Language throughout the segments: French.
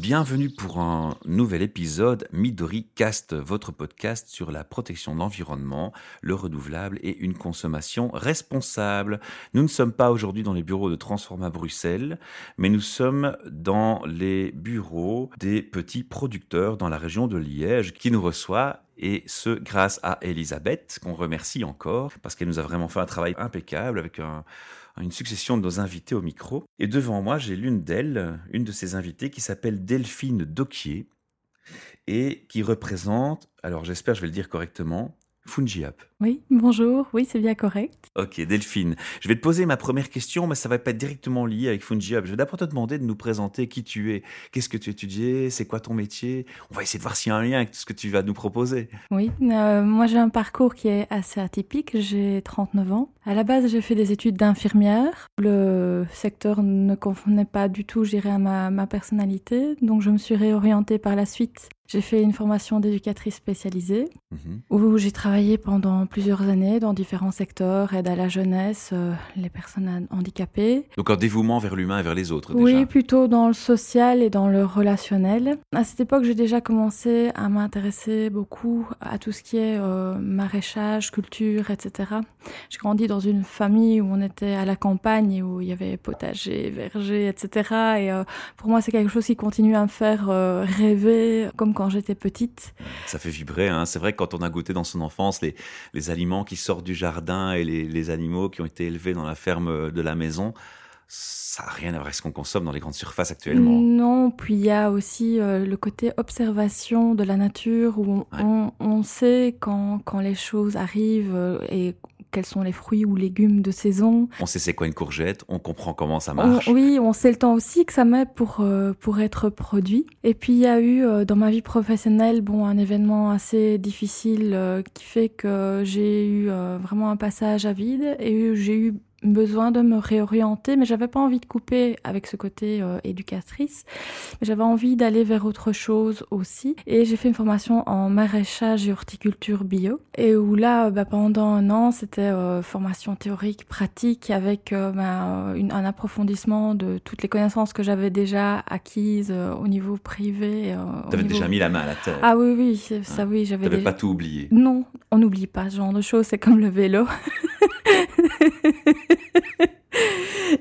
Bienvenue pour un nouvel épisode Midori Cast, votre podcast sur la protection de l'environnement, le renouvelable et une consommation responsable. Nous ne sommes pas aujourd'hui dans les bureaux de Transforma Bruxelles, mais nous sommes dans les bureaux des petits producteurs dans la région de Liège qui nous reçoit et ce grâce à Elisabeth, qu'on remercie encore, parce qu'elle nous a vraiment fait un travail impeccable avec un, une succession de nos invités au micro. Et devant moi, j'ai l'une d'elles, une de ces invitées, qui s'appelle Delphine Doquier et qui représente, alors j'espère je vais le dire correctement, Fungiap. Oui, bonjour, oui, c'est bien correct. Ok, Delphine, je vais te poser ma première question, mais ça va pas être directement lié avec Fungiap. Je vais d'abord te demander de nous présenter qui tu es, qu'est-ce que tu étudies, c'est quoi ton métier? On va essayer de voir s'il y a un lien avec ce que tu vas nous proposer. Oui, euh, moi j'ai un parcours qui est assez atypique, j'ai 39 ans. À la base, j'ai fait des études d'infirmière. Le secteur ne convenait pas du tout, je dirais, à ma, ma personnalité, donc je me suis réorientée par la suite j'ai fait une formation d'éducatrice spécialisée Mhm. où j'ai travaillé pendant plusieurs années dans différents secteurs, aide à la jeunesse, euh, les personnes handicapées. Donc un dévouement vers l'humain et vers les autres Oui, déjà. plutôt dans le social et dans le relationnel. À cette époque, j'ai déjà commencé à m'intéresser beaucoup à tout ce qui est euh, maraîchage, culture, etc. J'ai grandi dans une famille où on était à la campagne et où il y avait potager, verger, etc. Et euh, pour moi, c'est quelque chose qui continue à me faire rêver, comme quand j'étais petite. Ça fait vibrer. Hein. C'est vrai que quand on a goûté dans son enfance les, les aliments qui sortent du jardin et les, les animaux qui ont été élevés dans la ferme de la maison, ça n'a rien à voir avec ce qu'on consomme dans les grandes surfaces actuellement. Non, puis il y a aussi euh, le côté observation de la nature où on, Ouais. on, on sait quand, quand les choses arrivent euh, et quels sont les fruits ou légumes de saison. On sait c'est quoi une courgette, on comprend comment ça On- marche. oui, on sait le temps aussi que ça met pour, euh, pour être produit. Et puis il y a eu euh, dans ma vie professionnelle bon, un événement assez difficile euh, qui fait que j'ai eu vraiment un passage à vide et j'ai eu besoin de me réorienter, mais j'avais pas envie de couper avec ce côté euh, éducatrice, mais j'avais envie d'aller vers autre chose aussi. Et j'ai fait une formation en maraîchage et horticulture bio, et où là, bah, pendant un an, c'était euh, formation théorique, pratique, avec euh, bah, une- un approfondissement de toutes les connaissances que j'avais déjà acquises euh, au niveau privé. T'avais niveau- déjà mis la main à la terre. Ah oui, oui, c'est- ça oui, j'avais T'avais déjà... pas tout oublié. Non, on n'oublie pas ce genre de choses, c'est comme le vélo.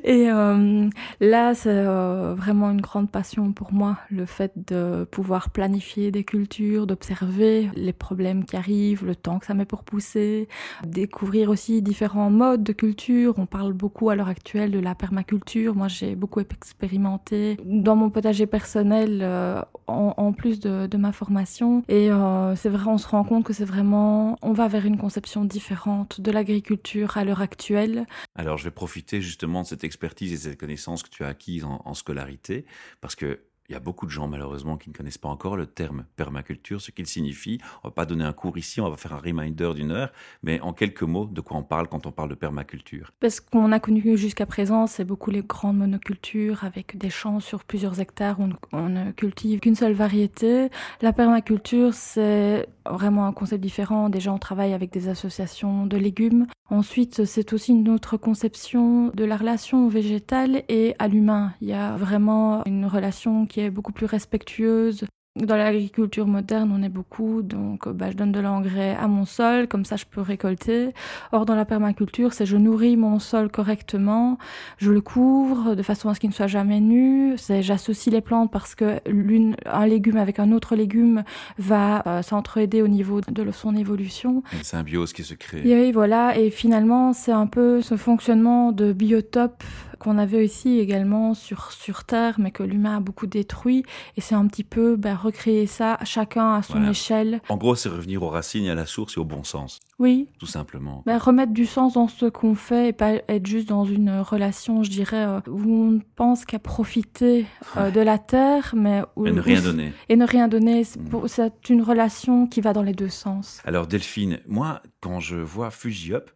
Et euh, là, c'est euh, vraiment une grande passion pour moi, le fait de pouvoir planifier des cultures, d'observer les problèmes qui arrivent, le temps que ça met pour pousser, découvrir aussi différents modes de culture. On parle beaucoup à l'heure actuelle de la permaculture. Moi, j'ai beaucoup expérimenté dans mon potager personnel, euh, en, plus de, de ma formation. Et c'est vrai, on se rend compte que c'est vraiment, on va vers une conception différente de l'agriculture à l'heure actuelle. Alors, je vais profiter justement de cette expertise et cette connaissance que tu as acquise en, scolarité, parce que il y a beaucoup de gens malheureusement qui ne connaissent pas encore le terme permaculture, ce qu'il signifie. On va pas donner un cours ici, on va faire un reminder d'une heure, mais en quelques mots, de quoi on parle quand on parle de permaculture Parce qu'on a connu jusqu'à présent, c'est beaucoup les grandes monocultures avec des champs sur plusieurs hectares où on ne cultive qu'une seule variété. La permaculture, c'est vraiment un concept différent. Déjà, on travaille avec des associations de légumes. Ensuite, c'est aussi une autre conception de la relation au végétal et à l'humain. Il y a vraiment une relation qui est beaucoup plus respectueuse dans l'agriculture moderne, on est beaucoup, donc euh, bah, je donne de l'engrais à mon sol, comme ça je peux récolter. Or, dans la permaculture, c'est je nourris mon sol correctement, je le couvre de façon à ce qu'il ne soit jamais nu, c'est j'associe les plantes parce que l'une, un légume avec un autre légume va euh, s'entraider au niveau de son évolution. Une symbiose qui se crée. Et oui, voilà, et finalement, c'est un peu ce fonctionnement de biotope qu'on avait ici également sur, sur Terre, mais que l'humain a beaucoup détruit. Et c'est un petit peu ben, recréer ça, chacun à son Voilà. échelle. En gros, c'est revenir aux racines à la source et au bon sens, Oui, tout simplement. ben, remettre du sens dans ce qu'on fait et pas être juste dans une relation, je dirais, euh, où on ne pense qu'à profiter euh, Ouais. de la Terre, mais où, Et ne rien donner. Et ne rien donner. C'est Mm. C'est une relation qui va dans les deux sens. Alors Delphine, moi, quand je vois Fujiup,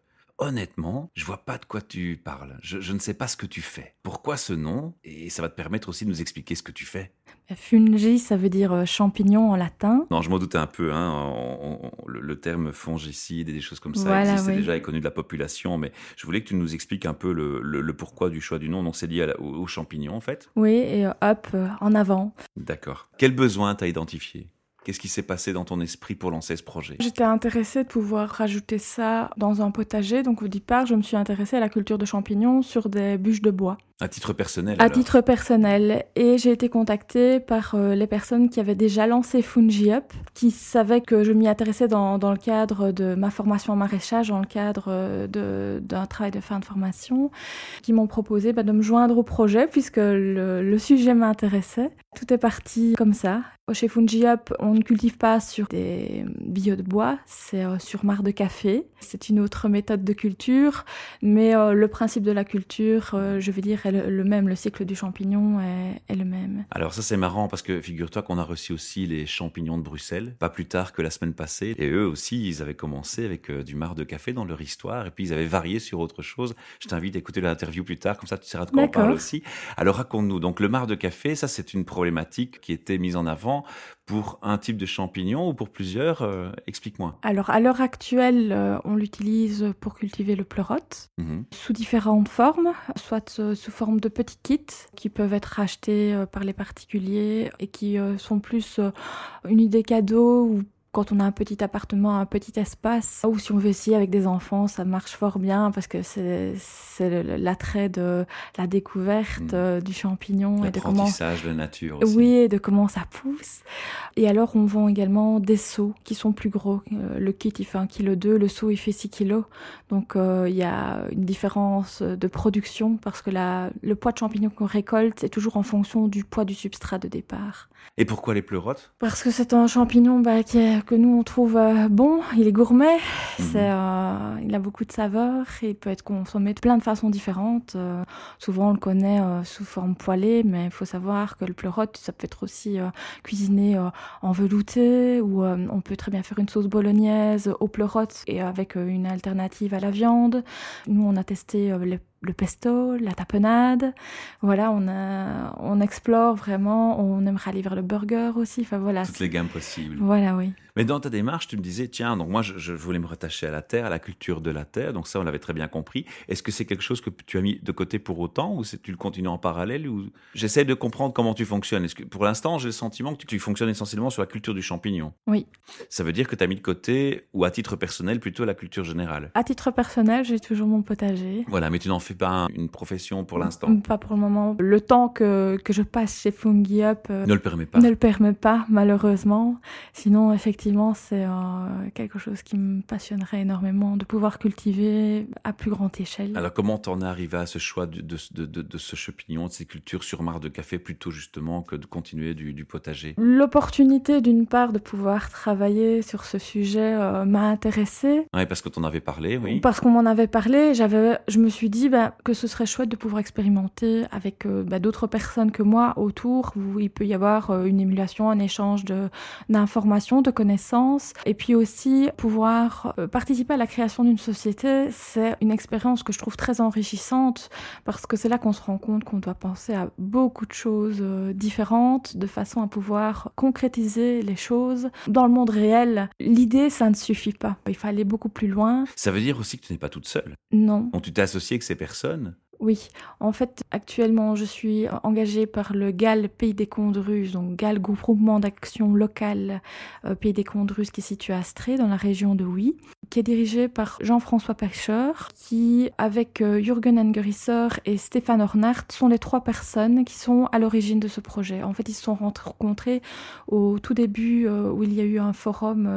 honnêtement, je vois pas de quoi tu parles. Je, je ne sais pas ce que tu fais. Pourquoi ce nom? Et ça va te permettre aussi de nous expliquer ce que tu fais. Fungi, ça veut dire euh, champignon en latin. Non, je m'en doutais un peu. Hein, on- on- le, terme fongicide et des choses comme ça existait déjà et connu de la population, mais je voulais que tu nous expliques un peu le, pourquoi du choix du nom. Donc c'est lié aux, champignons en fait? Oui, et hop, en avant. D'accord. Quel besoin t'as identifié? Qu'est-ce qui s'est passé dans ton esprit pour lancer ce projet? J'étais intéressée de pouvoir rajouter ça dans un potager. Donc au départ, je me suis intéressée à la culture de champignons sur des bûches de bois. À titre personnel À titre personnel. Et j'ai été contactée par euh, les personnes qui avaient déjà lancé Fungi Up, qui savaient que je m'y intéressais dans, dans, le cadre de ma formation en maraîchage, dans le cadre euh, d'un travail de fin de formation, qui m'ont proposé bah, de me joindre au projet puisque le, le sujet m'intéressait. Tout est parti comme ça. Chez Fungi Up, on ne cultive pas sur des bio de bois, c'est euh, sur mare de café. C'est une autre méthode de culture, mais le principe de la culture, je vais dire, le, même, le cycle du champignon est, le même. Alors ça c'est marrant parce que figure-toi qu'on a reçu aussi les champignons de Bruxelles, pas plus tard que la semaine passée. Et eux aussi, ils avaient commencé avec euh, du marc de café dans leur histoire et puis ils avaient varié sur autre chose. Je t'invite à écouter l'interview plus tard, comme ça tu sauras de quoi on parle aussi. Alors raconte-nous, donc le marc de café, ça c'est une problématique qui était mise en avant pour un type de champignon ou pour plusieurs euh, Explique-moi. Alors, à l'heure actuelle, euh, on l'utilise pour cultiver le pleurote mhm. sous différentes formes, soit euh, sous forme de petits kits qui peuvent être achetés par les particuliers et qui sont plus une idée cadeau ou quand on a un petit appartement, un petit espace, ou si on veut essayer avec des enfants, ça marche fort bien parce que c'est l'attrait de la découverte mm. euh, du champignon et de comment de nature aussi. Oui, et de comment ça pousse. Et alors on vend également des seaux qui sont plus gros. Euh, le kit il fait 1,2 kg, le seau il fait 6 kg. Donc euh, il y a une différence de production parce que la, le poids de champignon qu'on récolte est toujours en fonction du poids du substrat de départ. Et pourquoi les pleurotes? Parce que c'est un champignon bah, qui est, que nous on trouve euh, bon, il est gourmet, mhm. euh, il a beaucoup de saveurs, il peut être consommé de plein de façons différentes. Euh, souvent on le connaît sous forme poêlée, mais il faut savoir que le pleurote, ça peut être aussi cuisiné en velouté, ou on peut très bien faire une sauce bolognaise au pleurote et avec une alternative à la viande. Nous on a testé les le pesto, la tapenade. Voilà, on, a, on explore vraiment. On aimerait aller vers le burger aussi. Enfin, voilà. Toutes les gammes possibles. Voilà, oui. Mais dans ta démarche, tu me disais, tiens, donc moi, je, voulais me rattacher à la terre, à la culture de la terre. Donc ça, on l'avait très bien compris. Est-ce que c'est quelque chose que tu as mis de côté pour autant ou tu le continues en parallèle ou J'essaie de comprendre comment tu fonctionnes? Est-ce que pour l'instant, j'ai le sentiment que tu, fonctionnes essentiellement sur la culture du champignon Oui. Ça veut dire que tu as mis de côté, ou à titre personnel, plutôt la culture générale À titre personnel, j'ai toujours mon potager. Voilà, mais tu n'en fais pas une profession pour l'instant Pas pour le moment. Le temps que, que je passe chez Fungi Up euh, ne le permet pas. Ne le permet pas, malheureusement. Sinon, effectivement, c'est euh, quelque chose qui me passionnerait énormément de pouvoir cultiver à plus grande échelle. Alors, comment t'en es arrivé à ce choix de, de, de, de, ce champignon, de ces cultures sur marc de café, plutôt justement que de continuer du, du potager? L'opportunité, d'une part, de pouvoir travailler sur ce sujet euh, m'a intéressée. Oui, parce que t'en avais parlé, oui. Parce qu'on m'en avait parlé, j'avais, je me suis dit ben, que ce serait chouette de pouvoir expérimenter avec euh, bah, d'autres personnes que moi autour, où il peut y avoir une émulation, un échange d'informations, de, connaissances, et puis aussi pouvoir euh, participer à la création d'une société. C'est une expérience que je trouve très enrichissante parce que c'est là qu'on se rend compte qu'on doit penser à beaucoup de choses différentes de façon à pouvoir concrétiser les choses dans le monde réel. L'idée, ça ne suffit pas. Il faut aller beaucoup plus loin. Ça veut dire aussi que tu n'es pas toute seule. Non. Donc tu t'es associé avec ces personnes oui, en fait, actuellement, je suis engagée par le GAL Pays des Condes Russes, donc GAL Groupement d'action locale euh, Pays des Condes Russes qui est situé à Astrée, dans la région de Huy, qui est dirigé par Jean-François Pecheur, qui, avec euh, Jürgen Engerisser et Stéphane Ornart, sont les trois personnes qui sont à l'origine de ce projet. En fait, ils se sont rencontrés au tout début euh, où il y a eu un forum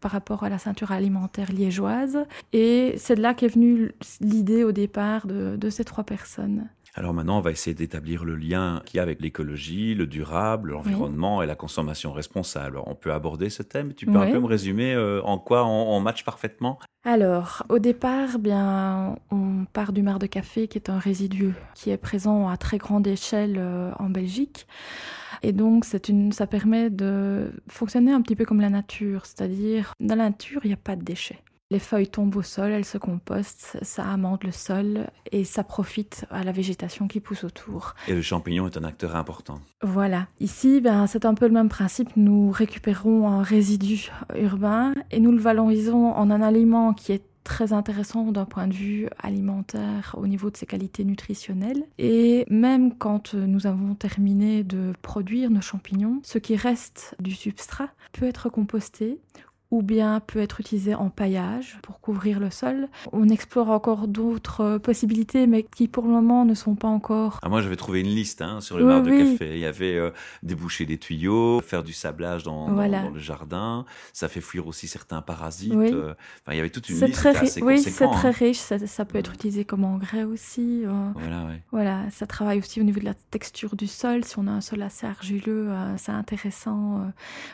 par rapport à la ceinture alimentaire liégeoise. Et c'est de là qu'est venue l'idée au départ de, ces trois personnes. Alors maintenant, on va essayer d'établir le lien qu'il y a avec l'écologie, le durable, l'environnement et la consommation responsable. On peut aborder ce thème? Tu peux un peu me résumer euh, en quoi on, match parfaitement? Alors, au départ, bien, on part du mar de café, qui est un résidu qui est présent à très grande échelle euh, en Belgique. Et donc, c'est une, ça permet de fonctionner un petit peu comme la nature, c'est-à-dire dans la nature, il n'y a pas de déchets. Les feuilles tombent au sol, elles se compostent, ça amende le sol et ça profite à la végétation qui pousse autour. Et le champignon est un acteur important. Voilà. Ici, ben, c'est un peu le même principe. Nous récupérons un résidu urbain et nous le valorisons en un aliment qui est très intéressant d'un point de vue alimentaire au niveau de ses qualités nutritionnelles. Et même quand nous avons terminé de produire nos champignons, ce qui reste du substrat peut être composté ou bien peut être utilisé en paillage pour couvrir le sol. On explore encore d'autres possibilités, mais qui pour le moment ne sont pas encore. Ah, moi, j'avais trouvé une liste hein, sur le oui, de café. Il y avait euh, déboucher des tuyaux, faire du sablage dans, voilà. dans, dans, le jardin. Ça fait fuir aussi certains parasites. Oui. Euh, enfin, il y avait toute une liste très assez Oui, c'est très hein. riche. Ça, ça peut être utilisé comme engrais aussi. euh. Voilà, ouais. Voilà, ça travaille aussi au niveau de la texture du sol. Si on a un sol assez argileux, c'est intéressant.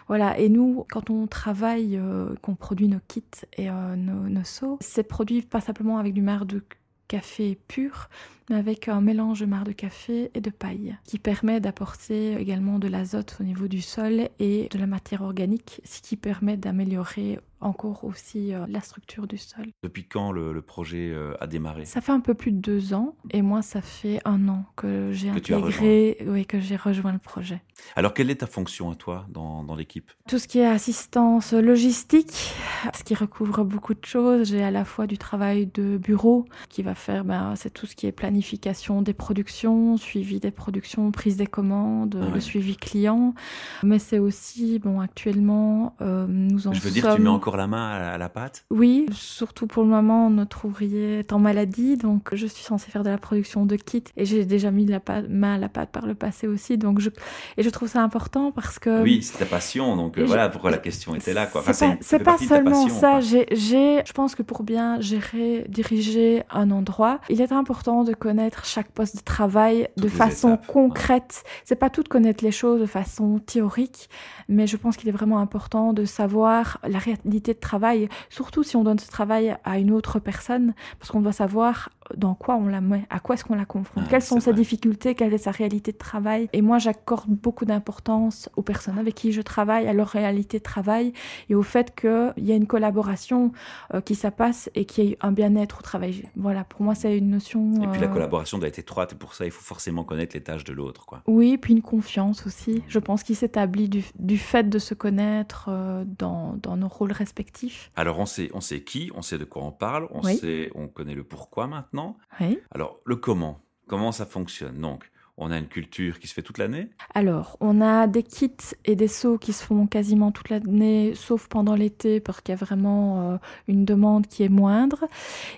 Voilà, et nous, quand on travaille, qu'on produit nos kits et euh, nos, nos seaux, c'est produit pas simplement avec du marc de café pur, mais avec un mélange de marc de café et de paille, qui permet d'apporter également de l'azote au niveau du sol et de la matière organique, ce qui permet d'améliorer encore aussi euh, la structure du sol. Depuis quand le, le projet euh, a démarré? Ça fait un peu plus de deux ans, et moi, ça fait un an que j'ai intégré, oui, que j'ai rejoint le projet. Alors, quelle est ta fonction à toi dans, dans l'équipe? Tout ce qui est assistance logistique, ce qui recouvre beaucoup de choses. J'ai à la fois du travail de bureau qui va faire, ben, c'est tout ce qui est planification des productions, suivi des productions, prise des commandes, Ah ouais. le suivi client. Mais c'est aussi, bon, actuellement, euh, nous en Je veux dire, sommes... tu mets encore la main à, la pâte Oui, surtout pour le moment, notre ouvrier est en maladie, donc je suis censée faire de la production de kits et j'ai déjà mis la main à la pâte par le passé aussi, donc je et je trouve ça important parce que Oui, c'est ta passion, donc euh, voilà pourquoi la question était là. Quoi. c'est Enfin, pas, c'est seulement passion, ça. J'ai, je pense que pour bien gérer, diriger un endroit, il est important de connaître chaque poste de travail Toutes de façon étapes, concrète. C'est pas tout de connaître les choses de façon théorique, mais je pense qu'il est vraiment important de savoir la réalité de travail, surtout si on donne ce travail à une autre personne, parce qu'on doit savoir dans quoi on la met, à quoi est-ce qu'on la confronte, Ah, quelles sont ses difficultés, quelle est sa réalité de travail. Et moi, j'accorde beaucoup d'importance aux personnes avec qui je travaille, à leur réalité de travail et au fait qu'il y a une collaboration euh, qui ça passe et qu'il y ait un bien-être au travail. Voilà, pour moi, c'est une notion. Et puis la euh, collaboration doit être étroite, et pour ça, il faut forcément connaître les tâches de l'autre. quoi. Oui, puis une confiance aussi. Je pense qu'il s'établit du, du fait de se connaître euh, dans, dans nos rôles respectifs. Alors, on sait, on sait qui, on sait de quoi on parle, on, Oui. sait, on connaît le pourquoi maintenant. Oui. Alors, le comment, comment ça fonctionne? Donc, on a une culture qui se fait toute l'année. Alors, on a des kits et des seaux qui se font quasiment toute l'année, sauf pendant l'été, parce qu'il y a vraiment euh, une demande qui est moindre.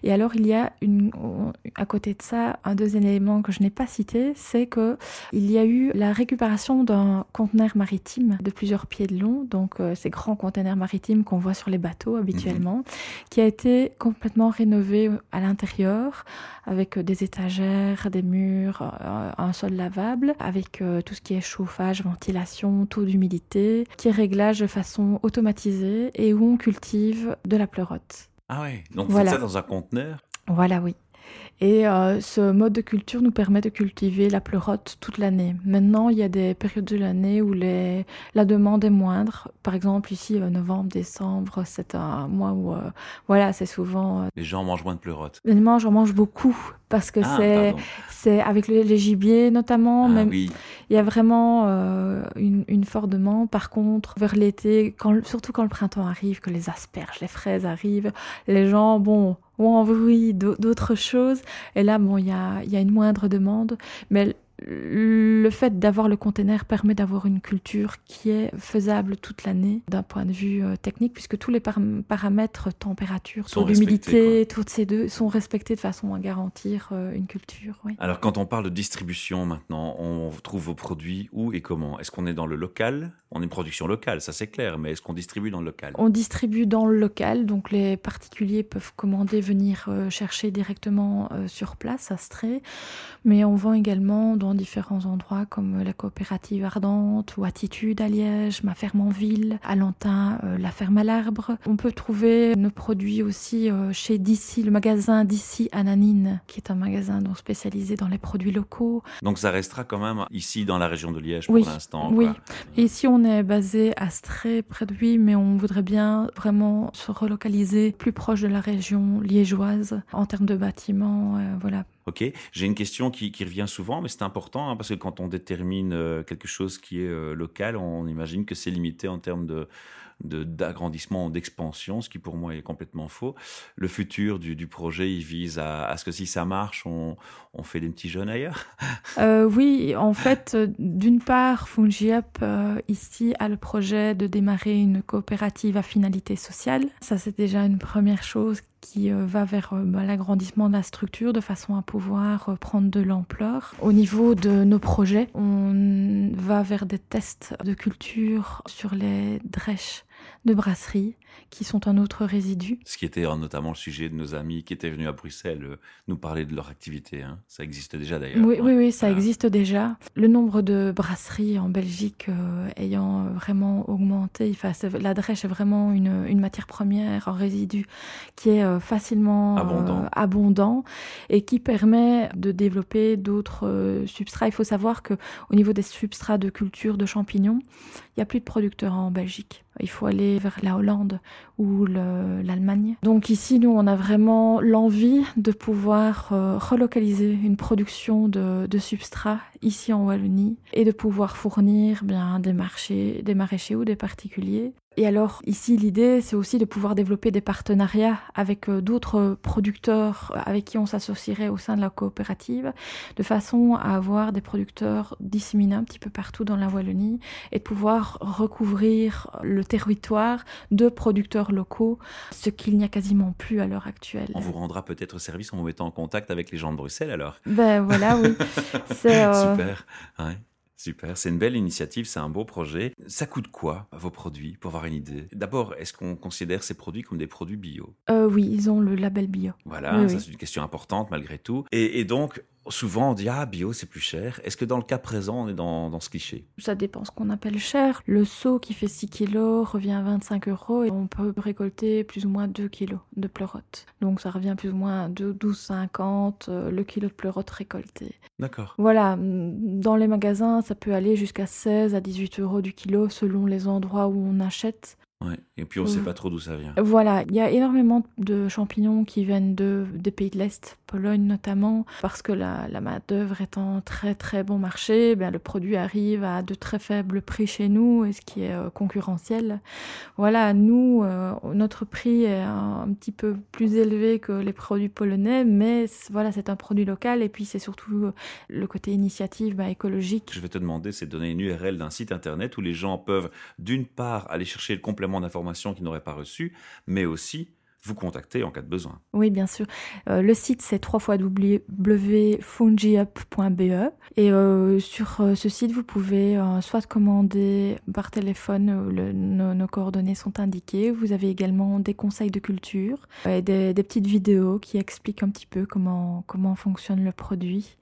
Et alors, il y a une, à côté de ça, un deuxième élément que je n'ai pas cité, c'est que il y a eu la récupération d'un conteneur maritime de plusieurs pieds de long, donc euh, ces grands conteneurs maritimes qu'on voit sur les bateaux habituellement, qui a été complètement rénové à l'intérieur avec des étagères, des murs, euh, un sol lavable, avec euh, tout ce qui est chauffage, ventilation, taux d'humidité, qui est réglage de façon automatisée et où on cultive de la pleurote. Ah ouais, donc Voilà. vous faites ça dans un conteneur? Voilà, oui. Et euh, ce mode de culture nous permet de cultiver la pleurote toute l'année. Maintenant, il y a des périodes de l'année où les... la demande est moindre. Par exemple, ici, euh, novembre, décembre, c'est un mois où, euh, voilà, c'est souvent... Les gens mangent moins de pleurotes. Honnêtement, j'en mange beaucoup parce que Ah, c'est c'est avec les, les gibiers notamment. Ah même, oui, il y a vraiment une, une forte demande. Par contre, vers l'été, quand, surtout quand le printemps arrive, que les asperges, les fraises arrivent, les gens, bon, envie d'au- d'autres choses. Et là, bon, il y a, y a une moindre demande. Mais le fait d'avoir le container permet d'avoir une culture qui est faisable toute l'année d'un point de vue euh, technique, puisque tous les par- paramètres, température, d'humidité, toutes ces deux sont respectés de façon à garantir euh, une culture. Oui. Alors, quand on parle de distribution maintenant, on trouve vos produits où et comment? Est-ce qu'on est dans le local? On est une production locale, ça c'est clair, mais est-ce qu'on distribue dans le local? On distribue dans le local, donc les particuliers peuvent commander, venir euh, chercher directement sur place à Stré, mais on vend également dans différents endroits comme la coopérative Ardente ou Attitude à Liège, ma ferme en ville, à Lantin, la ferme à l'arbre. On peut trouver nos produits aussi chez D'ici, le magasin D'ici Ananine, qui est un magasin donc spécialisé dans les produits locaux. Donc ça restera quand même ici dans la région de Liège pour l'instant. Oui. Et ici on est basé à Stré, près de lui, mais on voudrait bien vraiment se relocaliser plus proche de la région liégeoise en termes de bâtiments. Euh, voilà. Ok, j'ai une question qui, revient souvent, mais c'est important hein, parce que quand on détermine euh, quelque chose qui est euh, local, on imagine que c'est limité en termes de d'agrandissement ou d'expansion, ce qui pour moi est complètement faux. Le futur du, projet, il vise à, ce que si ça marche, on, fait des petits jeunes ailleurs? Euh, Oui, en fait, d'une part, Fungiup euh, ici a le projet de démarrer une coopérative à finalité sociale. Ça, c'est déjà une première chose qui euh, va vers bah, l'agrandissement de la structure de façon à pouvoir prendre de l'ampleur. Au niveau de nos projets, on va vers des tests de culture sur les drèches de brasserie qui sont un autre résidu. Ce qui était notamment le sujet de nos amis qui étaient venus à Bruxelles euh, nous parler de leur activité. Hein. Ça existe déjà d'ailleurs. Oui, oui, oui, ça existe déjà. Le nombre de brasseries en Belgique euh, ayant vraiment augmenté, enfin, la drèche est vraiment une, une, matière première, un résidu qui est euh, facilement abondant. abondant. et qui permet de développer d'autres substrats. Il faut savoir que au niveau des substrats de culture de champignons, il n'y a plus de producteurs en Belgique. Il faut aller vers la Hollande ou l'Allemagne. Donc ici, nous, on a vraiment l'envie de pouvoir euh, relocaliser une production de, de substrats ici en Wallonie et de pouvoir fournir bien des marchés, des maraîchers ou des particuliers et alors ici l'idée c'est aussi de pouvoir développer des partenariats avec euh, d'autres producteurs euh, avec qui on s'associerait au sein de la coopérative de façon à avoir des producteurs disséminés un petit peu partout dans la Wallonie et de pouvoir recouvrir le territoire de producteurs locaux, ce qu'il n'y a quasiment plus à l'heure actuelle. On vous rendra peut-être service en vous mettant en contact avec les gens de Bruxelles alors. Ben voilà oui. Euh, Super. Ouais. Super, c'est une belle initiative, c'est un beau projet. Ça coûte quoi vos produits pour avoir une idée? D'abord, est-ce qu'on considère ces produits comme des produits bio? Euh, Oui, ils ont le label bio. Voilà, ça c'est une question importante malgré tout. et donc, souvent on dit ah bio c'est plus cher. Est-ce que dans le cas présent on est dans, ce cliché? Ça dépend ce qu'on appelle cher. Le seau qui fait 6 kilos revient à 25 euros et on peut récolter plus ou moins 2 kilos de pleurote. Donc ça revient plus ou moins à 12,50 euh, le kilo de pleurote récolté. D'accord. Voilà, dans les magasins ça peut aller jusqu'à 16 à 18 euros du kilo selon les endroits où on achète. Et puis on ne sait pas trop d'où ça vient. Voilà, il y a énormément de champignons qui viennent de, des pays de l'Est, Pologne notamment, parce que la, la main-d'œuvre est en très très bon marché, bien, le produit arrive à de très faibles prix chez nous, et ce qui est euh, concurrentiel. Voilà, nous, euh, notre prix est un, petit peu plus élevé que les produits polonais, mais voilà, c'est un produit local, et puis c'est surtout euh, le côté initiative bah, écologique. Je vais te demander, c'est donner une URL d'un site internet où les gens peuvent d'une part aller chercher le complément d'informations qu'ils n'auraient pas reçues, mais aussi vous contacter en cas de besoin. Oui, bien sûr. Euh, le site, c'est www.fungiup.be. Et euh, sur euh, ce site, vous pouvez soit commander par téléphone, nos, coordonnées sont indiquées. Vous avez également des conseils de culture et des, petites vidéos qui expliquent un petit peu comment, comment fonctionne le produit.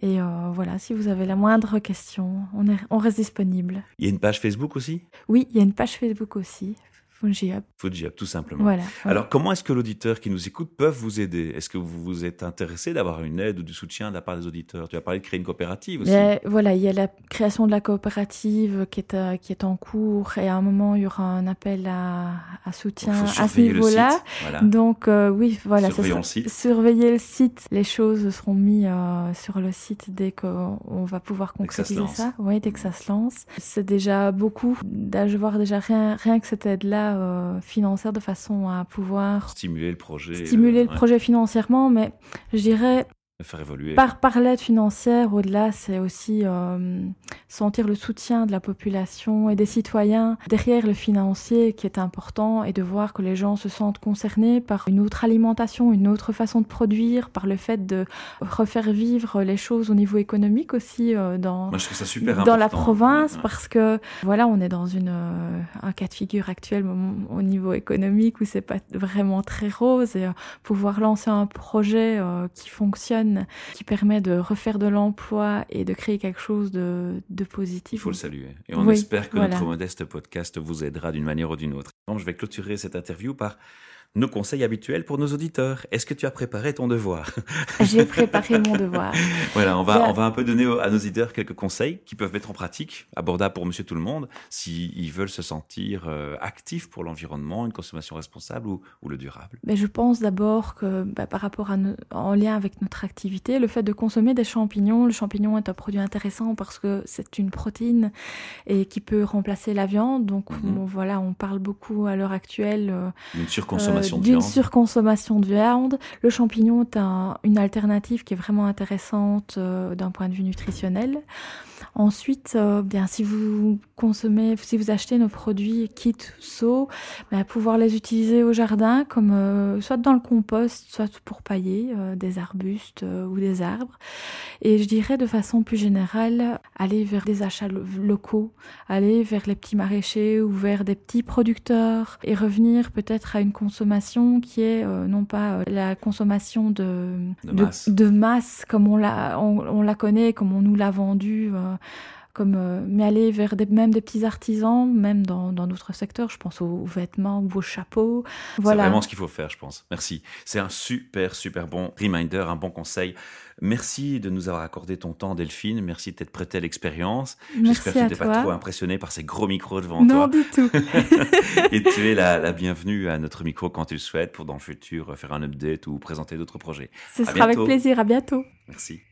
Et voilà, si vous avez la moindre question, on, est, on reste disponible. Il y a une page Facebook aussi? Oui, il y a une page Facebook aussi, FungiUp. FungiUp, tout simplement. Voilà, Alors, comment est-ce que l'auditeur qui nous écoute peut vous aider? Est-ce que vous vous êtes intéressé d'avoir une aide ou du soutien de la part des auditeurs? Tu as parlé de créer une coopérative aussi. voilà, il y a la création de la coopérative qui est, euh, qui est en cours et à un moment, il y aura un appel à, soutien à ce niveau-là. Donc, euh, oui, voilà. Surveillons le site. Surveiller le site. Les choses seront mises euh, sur le site dès qu'on va pouvoir concrétiser ça. Oui, dès que ça se lance. C'est déjà beaucoup. D'avoir déjà rien, rien que cette aide-là euh, financière de façon à pouvoir stimuler le projet. Stimuler le projet financièrement, mais je dirais faire évoluer. Par, par l'aide financière, au-delà, c'est aussi euh, sentir le soutien de la population et des citoyens derrière le financier qui est important et de voir que les gens se sentent concernés par une autre alimentation, une autre façon de produire, par le fait de refaire vivre les choses au niveau économique aussi euh, dans, dans la province parce que voilà, on est dans une, euh, un cas de figure actuel au niveau économique où c'est pas vraiment très rose et pouvoir lancer un projet qui fonctionne humaine qui permet de refaire de l'emploi et de créer quelque chose de, de positif. Il faut le saluer. Et on espère que notre modeste podcast vous aidera d'une manière ou d'une autre. Donc, je vais clôturer cette interview par nos conseils habituels pour nos auditeurs. Est-ce que tu as préparé ton devoir J'ai préparé mon devoir. voilà, on va, on va un peu donner à nos auditeurs quelques conseils qui peuvent mettre en pratique, abordables pour monsieur tout le monde, s'ils veulent se sentir euh, actifs pour l'environnement, une consommation responsable ou, ou le durable. Mais je pense d'abord que bah, par rapport à en lien avec notre activité, le fait de consommer des champignons, le champignon est un produit intéressant parce que c'est une protéine et qui peut remplacer la viande. Donc mhm. voilà, on parle beaucoup à l'heure actuelle. Euh, une surconsommation d'une surconsommation de viande. Le champignon est une alternative qui est vraiment intéressante euh, d'un point de vue nutritionnel. Ensuite, euh, bien si vous consommez, si vous achetez nos produits kit so, ben, pouvoir les utiliser au jardin comme euh, soit dans le compost, soit pour pailler des arbustes ou des arbres. Et je dirais de façon plus générale, aller vers des achats locaux, aller vers les petits maraîchers ou vers des petits producteurs et revenir peut-être à une consommation qui est euh, non pas euh, la consommation de, de, masse. comme on la, on, la connaît, comme on nous l'a Euh, comme, mais aller vers des, même des petits artisans, même dans, dans d'autres secteurs, je pense aux, vêtements ou aux chapeaux. Voilà. C'est vraiment ce qu'il faut faire, je pense. Merci. C'est un super, super bon reminder, un bon conseil. Merci de nous avoir accordé ton temps, Delphine. Merci de t'être prêtée à l'expérience. J'espère que tu n'étais pas trop impressionné par ces gros micros devant toi. Non, du tout. Et tu es la, bienvenue à notre micro quand tu le souhaites pour dans le futur faire un update ou présenter d'autres projets. Ce sera avec plaisir. À bientôt. Merci.